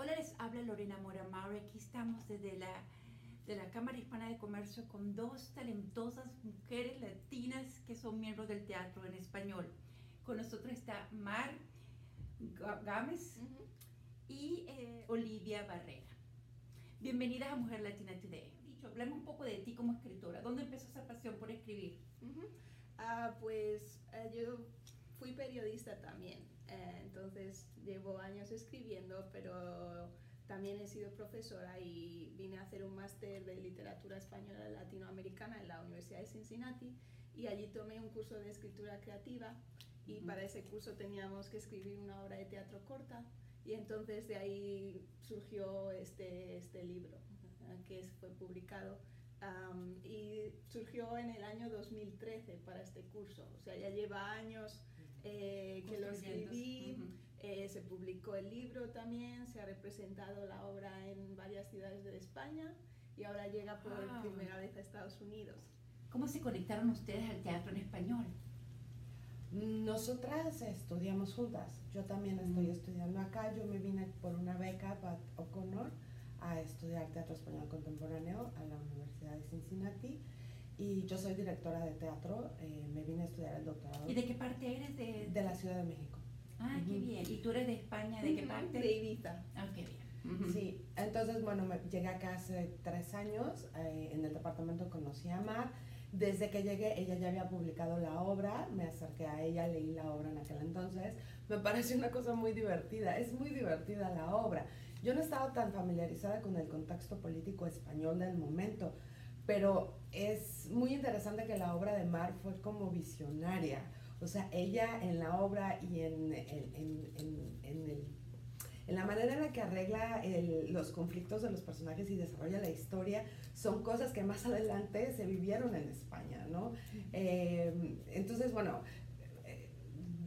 Hola, les habla Lorena Moramar. Aquí estamos desde la, de la Cámara Hispana de Comercio con dos talentosas mujeres latinas que son miembros del teatro en español. Con nosotros está Mar Gámez y eh, Olivia Barrera. Bienvenidas a Mujer Latina Today. Dicho, hablemos un poco de ti como escritora. ¿Dónde empezó esa pasión por escribir? Ah, pues eh, yo fui periodista también, eh, entonces llevo años escribiendo, pero también he sido profesora y vine a hacer un máster de literatura española latinoamericana en la Universidad de Cincinnati y allí tomé un curso de escritura creativa y para ese curso teníamos que escribir una obra de teatro corta y entonces de ahí surgió este, este libro que fue publicado y surgió en el año 2013 para este curso, o sea, ya lleva años eh, que lo escribí, eh, se publicó el libro también, se ha representado la obra en varias ciudades de España y ahora llega por ah. primera vez a Estados Unidos. ¿Cómo se conectaron ustedes al teatro en español? Nosotras estudiamos juntas. Yo también estoy estudiando acá. Yo me vine por una beca, Pat O'Connor, a estudiar teatro español contemporáneo a la Universidad de Cincinnati. Y yo soy directora de teatro, eh, me vine a estudiar el doctorado. ¿Y de qué parte eres? De, de la Ciudad de México. Ah, qué bien. ¿Y tú eres de España? ¿De qué parte? De Ibiza. Ah, qué bien. Sí, entonces, bueno, me, llegué acá hace tres años, eh, en el departamento conocí a Mar. Desde que llegué, ella ya había publicado la obra, me acerqué a ella, leí la obra en aquel entonces. Me pareció una cosa muy divertida, es muy divertida la obra. Yo no estaba tan familiarizada con el contexto político español del momento, pero es muy interesante que la obra de Mar fue como visionaria. O sea, ella en la obra y en, en, en, en la manera en la que arregla los conflictos de los personajes y desarrolla la historia, son cosas que más adelante se vivieron en España, ¿no? Eh, entonces, bueno,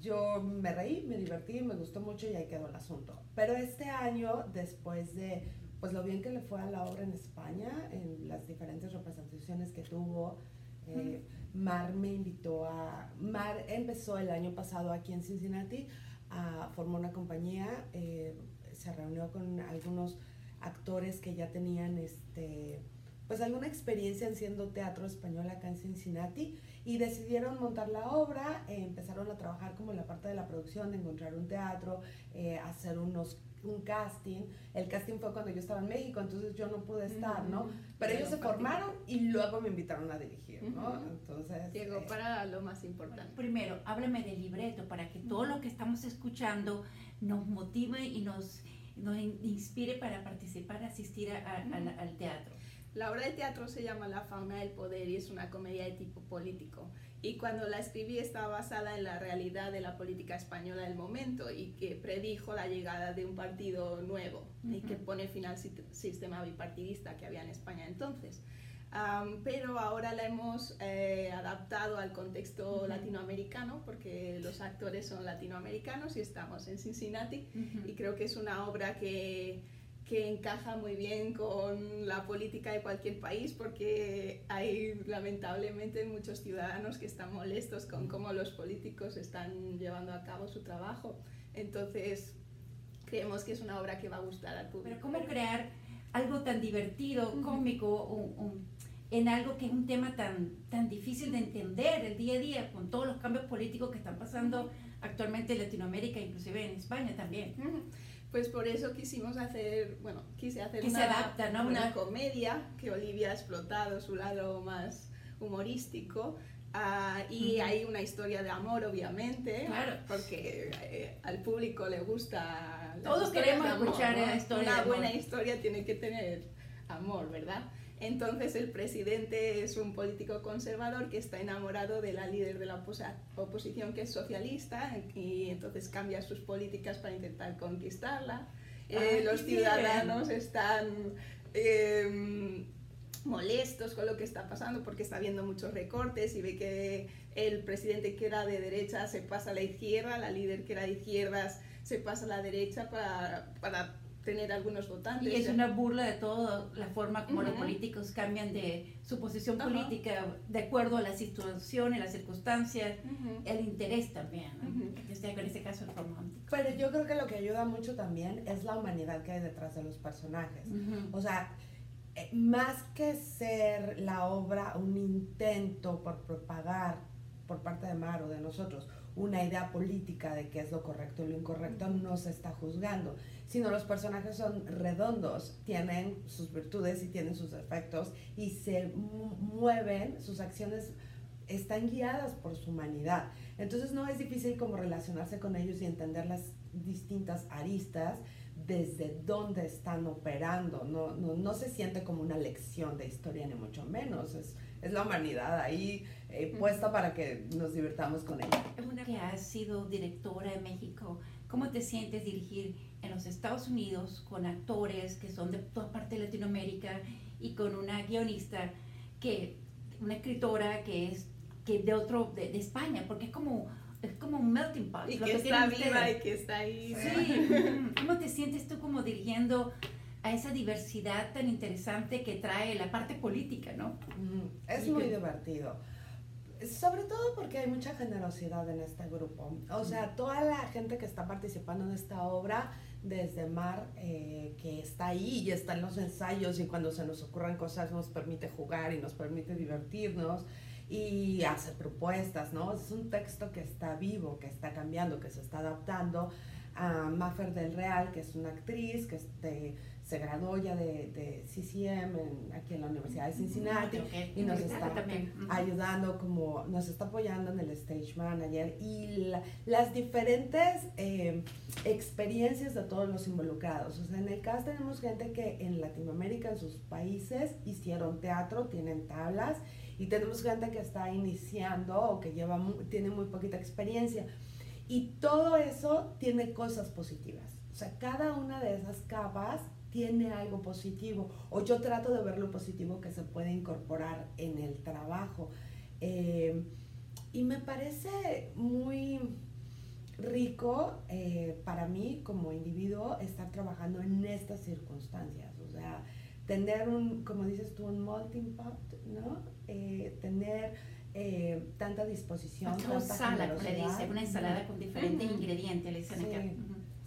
yo me reí, me divertí, me gustó mucho y ahí quedó el asunto. Pero este año, después de pues lo bien que le fue a la obra en España, en las diferentes representaciones que tuvo, eh, Mar me invitó a... Mar empezó el año pasado aquí en Cincinnati, a, formó una compañía, eh, se reunió con algunos actores que ya tenían este pues alguna experiencia en siendo teatro español acá en Cincinnati y decidieron montar la obra, eh, empezaron a trabajar como en la parte de la producción, de encontrar un teatro, eh, hacer unos un casting. El casting fue cuando yo estaba en México, entonces yo no pude estar, ¿no? Pero ellos se formaron y luego me invitaron a dirigir, ¿no? Entonces... Llegó eh, para lo más importante. primero, háblame del libreto para que todo lo que estamos escuchando nos motive y nos, nos inspire para participar, asistir al teatro. La obra de teatro se llama La fauna del poder y es una comedia de tipo político. Y cuando la escribí estaba basada en la realidad de la política española del momento y que predijo la llegada de un partido nuevo y que pone fin al sistema bipartidista que había en España entonces. pero ahora la hemos eh, adaptado al contexto latinoamericano porque los actores son latinoamericanos y estamos en Cincinnati y creo que es una obra que que encaja muy bien con la política de cualquier país porque hay lamentablemente muchos ciudadanos que están molestos con cómo los políticos están llevando a cabo su trabajo. Entonces, creemos que es una obra que va a gustar al público. Pero ¿cómo crear algo tan divertido, cómico, en algo que es un tema tan, tan difícil de entender el día a día con todos los cambios políticos que están pasando actualmente en Latinoamérica, inclusive en España también? Pues por eso quisimos hacer, bueno, quise hacer una, una comedia que Olivia ha explotado su lado más humorístico. Ah, y hay una historia de amor, obviamente, claro. porque eh, al público le gusta. Todos queremos escuchar la historia. Una buena historia tiene que tener amor, ¿verdad? Entonces el presidente es un político conservador que está enamorado de la líder de la oposición que es socialista y entonces cambia sus políticas para intentar conquistarla. Eh, los ciudadanos están em, molestos con lo que está pasando porque está habiendo muchos recortes y ve que el presidente que era de derecha se pasa a la izquierda, la líder que era de izquierdas se pasa a la derecha para, para tener algunos votantes. Y es una burla de toda la forma como los políticos cambian de su posición política de acuerdo a la situación y las circunstancias, el interés también, en este caso el romántico. Pero yo creo que lo que ayuda mucho también es la humanidad que hay detrás de los personajes. O sea, eh, más que ser la obra un intento por propagar por parte de Mar o de nosotros una idea política de qué es lo correcto y lo incorrecto, no se está juzgando, sino los personajes son redondos, tienen sus virtudes y tienen sus defectos y se mueven, sus acciones están guiadas por su humanidad. Entonces no es difícil como relacionarse con ellos y entender las distintas aristas desde dónde están operando. No, no, no se siente como una lección de historia, ni mucho menos. Es, es la humanidad ahí eh, puesta para que nos divirtamos con ella. Una que has sido directora de México, ¿cómo te sientes dirigir en los Estados Unidos con actores que son de toda parte de Latinoamérica y con una guionista que, una escritora que es que de otro, de, España, porque es como es como un melting pot. Y que, está viva y que está ahí. Sí. ¿Cómo te sientes tú como dirigiendo a esa diversidad tan interesante que trae la parte política, no? Es muy divertido. Sobre todo porque hay mucha generosidad en este grupo. O sea, toda la gente que está participando en esta obra, desde Mar, eh, que está ahí y está en los ensayos y cuando se nos ocurren cosas nos permite jugar y nos permite divertirnos y hacer propuestas, ¿no? Es un texto que está vivo, que está cambiando, que se está adaptando a Maffer del Real, que es una actriz que este, se graduó ya de, de CCM aquí en la Universidad de Cincinnati y nos está ayudando como, nos está apoyando en el Stage Manager y las diferentes eh, experiencias de todos los involucrados. O sea, en el cast tenemos gente que en Latinoamérica, en sus países, hicieron teatro, tienen tablas y tenemos gente que está iniciando o que lleva tiene muy poquita experiencia. Y todo eso tiene cosas positivas. O sea, cada una de esas capas tiene algo positivo o yo trato de ver lo positivo que se puede incorporar en el trabajo. Eh, y me parece muy rico eh, para mí como individuo estar trabajando en estas circunstancias. O sea, tener un, como dices tú, un melting pot, ¿no? Eh, tener tanta disposición. Tanta sala, dice, una ensalada con diferentes ingredientes, le dicen acá.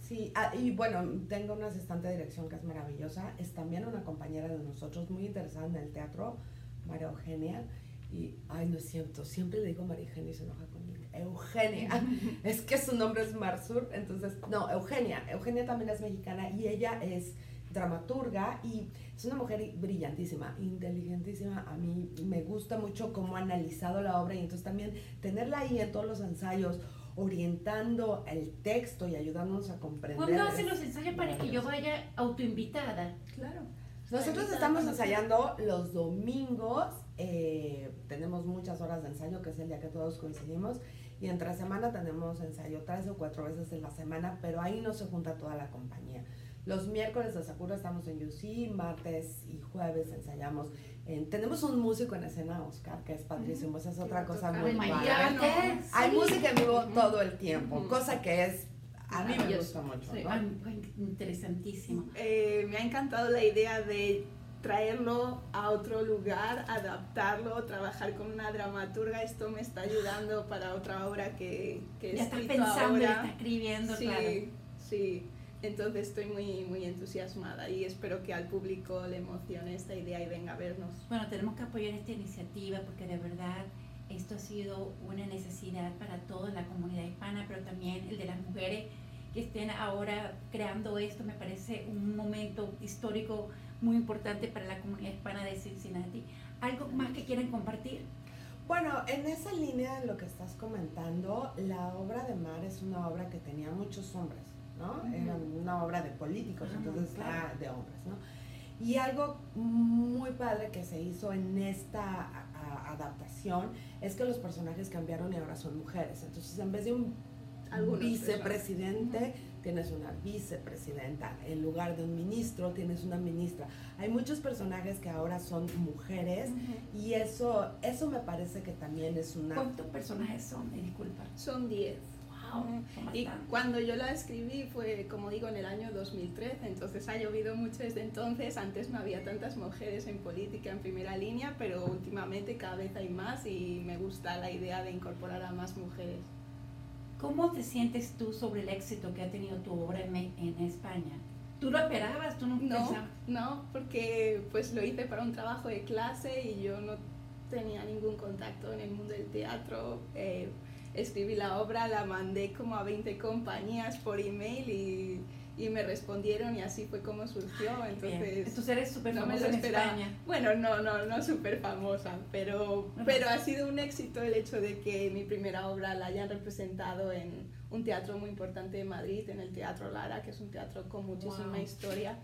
Sí, ah, y bueno, tengo una asistente de dirección que es maravillosa, es también una compañera de nosotros, muy interesada en el teatro, María Eugenia, y, ay, no siento, siempre le digo María Eugenia y se enoja conmigo, Eugenia, es que su nombre es Marsur, entonces, no, Eugenia, Eugenia también es mexicana y ella es dramaturga y es una mujer brillantísima, inteligentísima. A mí me gusta mucho cómo ha analizado la obra y entonces también tenerla ahí en todos los ensayos orientando el texto y ayudándonos a comprender. ¿Cuándo hacen los ensayos para que yo vaya autoinvitada? Claro. Nosotros estamos ensayando los domingos, eh, tenemos muchas horas de ensayo, que es el día que todos coincidimos, y entre semana tenemos ensayo tres o cuatro veces en la semana, pero ahí no se junta toda la compañía. Los miércoles de Sakura estamos en UC, martes y jueves ensayamos tenemos un músico en escena, Oscar, que es padrísimo. Esa es otra cosa muy padre. Hay música en vivo todo el tiempo, cosa que es a mí me gusta mucho. Interesantísimo. Eh, me ha encantado la idea de traerlo a otro lugar, adaptarlo, trabajar con una dramaturga. Esto me está ayudando para otra obra que, que ya estás pensando, ya estás escribiendo, sí, claro. Sí, entonces estoy muy, muy entusiasmada y espero que al público le emocione esta idea y venga a vernos. Bueno, tenemos que apoyar esta iniciativa porque de verdad esto ha sido una necesidad para toda la comunidad hispana, pero también el de las mujeres que estén ahora creando esto. Me parece un momento histórico muy importante para la comunidad hispana de Cincinnati. ¿Algo más que quieran compartir? Bueno, en esa línea de lo que estás comentando, la obra de Mar es una obra que tenía muchos hombres ¿no? Era una obra de políticos, entonces era de hombres, ¿no? Y algo muy padre que se hizo en esta adaptación es que los personajes cambiaron y ahora son mujeres. Entonces, en vez de un vicepresidente, tienes una vicepresidenta. En lugar de un ministro, tienes una ministra. Hay muchos personajes que ahora son mujeres y eso, eso me parece que también es una... ¿Cuántos personajes son? Disculpa. Son 10. ¡Wow! Y cuando yo la escribí fue, como digo, en el año 2013, entonces ha llovido mucho desde entonces. Antes no había tantas mujeres en política en primera línea, pero últimamente cada vez hay más y me gusta la idea de incorporar a más mujeres. ¿Cómo te sientes tú sobre el éxito que ha tenido tu obra en, en España? ¿Tú lo esperabas? ¿Tú no, no No, porque pues lo hice para un trabajo de clase y yo no tenía ningún contacto en el mundo del teatro. Eh, escribí la obra, la mandé como a 20 compañías por email y, y me respondieron y así fue como surgió. Entonces, Entonces eres súper famosa en España. Bueno, no, no, no súper famosa, pero, pero ha sido un éxito el hecho de que mi primera obra la hayan representado en un teatro muy importante de Madrid, en el Teatro Lara, que es un teatro con muchísima historia,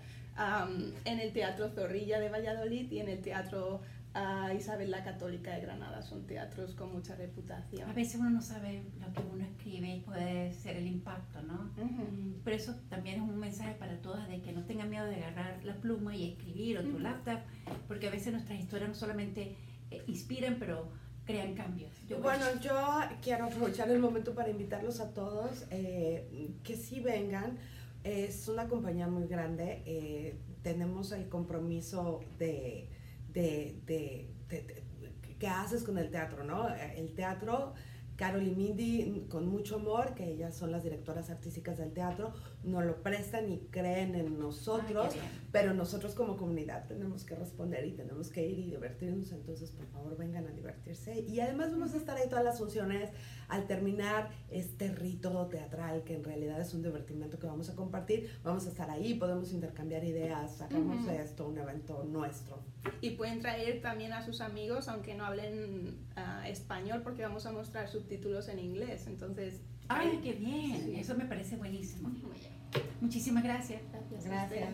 en el Teatro Zorrilla de Valladolid y en el Teatro Isabel la Católica de Granada. Son teatros con mucha reputación. A veces uno no sabe lo que uno escribe y puede ser el impacto, ¿no? Pero eso también es un mensaje para todas de que no tengan miedo de agarrar la pluma y escribir o tu laptop, porque a veces nuestras historias no solamente eh, inspiran, pero crean cambios. bueno, yo quiero aprovechar el momento para invitarlos a todos eh, que sí vengan. Es una compañía muy grande. Eh, tenemos el compromiso de, de, de, de, que haces con el teatro, ¿no? El teatro Carol y Mindy, con mucho amor, que ellas son las directoras artísticas del teatro, nos lo prestan y creen en nosotros, pero nosotros como comunidad tenemos que responder y tenemos que ir y divertirnos, entonces por favor vengan a divertirse. Y además vamos a estar ahí todas las funciones al terminar este rito teatral, que en realidad es un divertimento que vamos a compartir, vamos a estar ahí, podemos intercambiar ideas, sacamos esto, un evento nuestro. Y pueden traer también a sus amigos, aunque no hablen uh, español, porque vamos a mostrar subtítulos en inglés. Entonces. ¡Ay, qué bien! Sí. Eso me parece buenísimo. Muchísimas gracias. Gracias. gracias.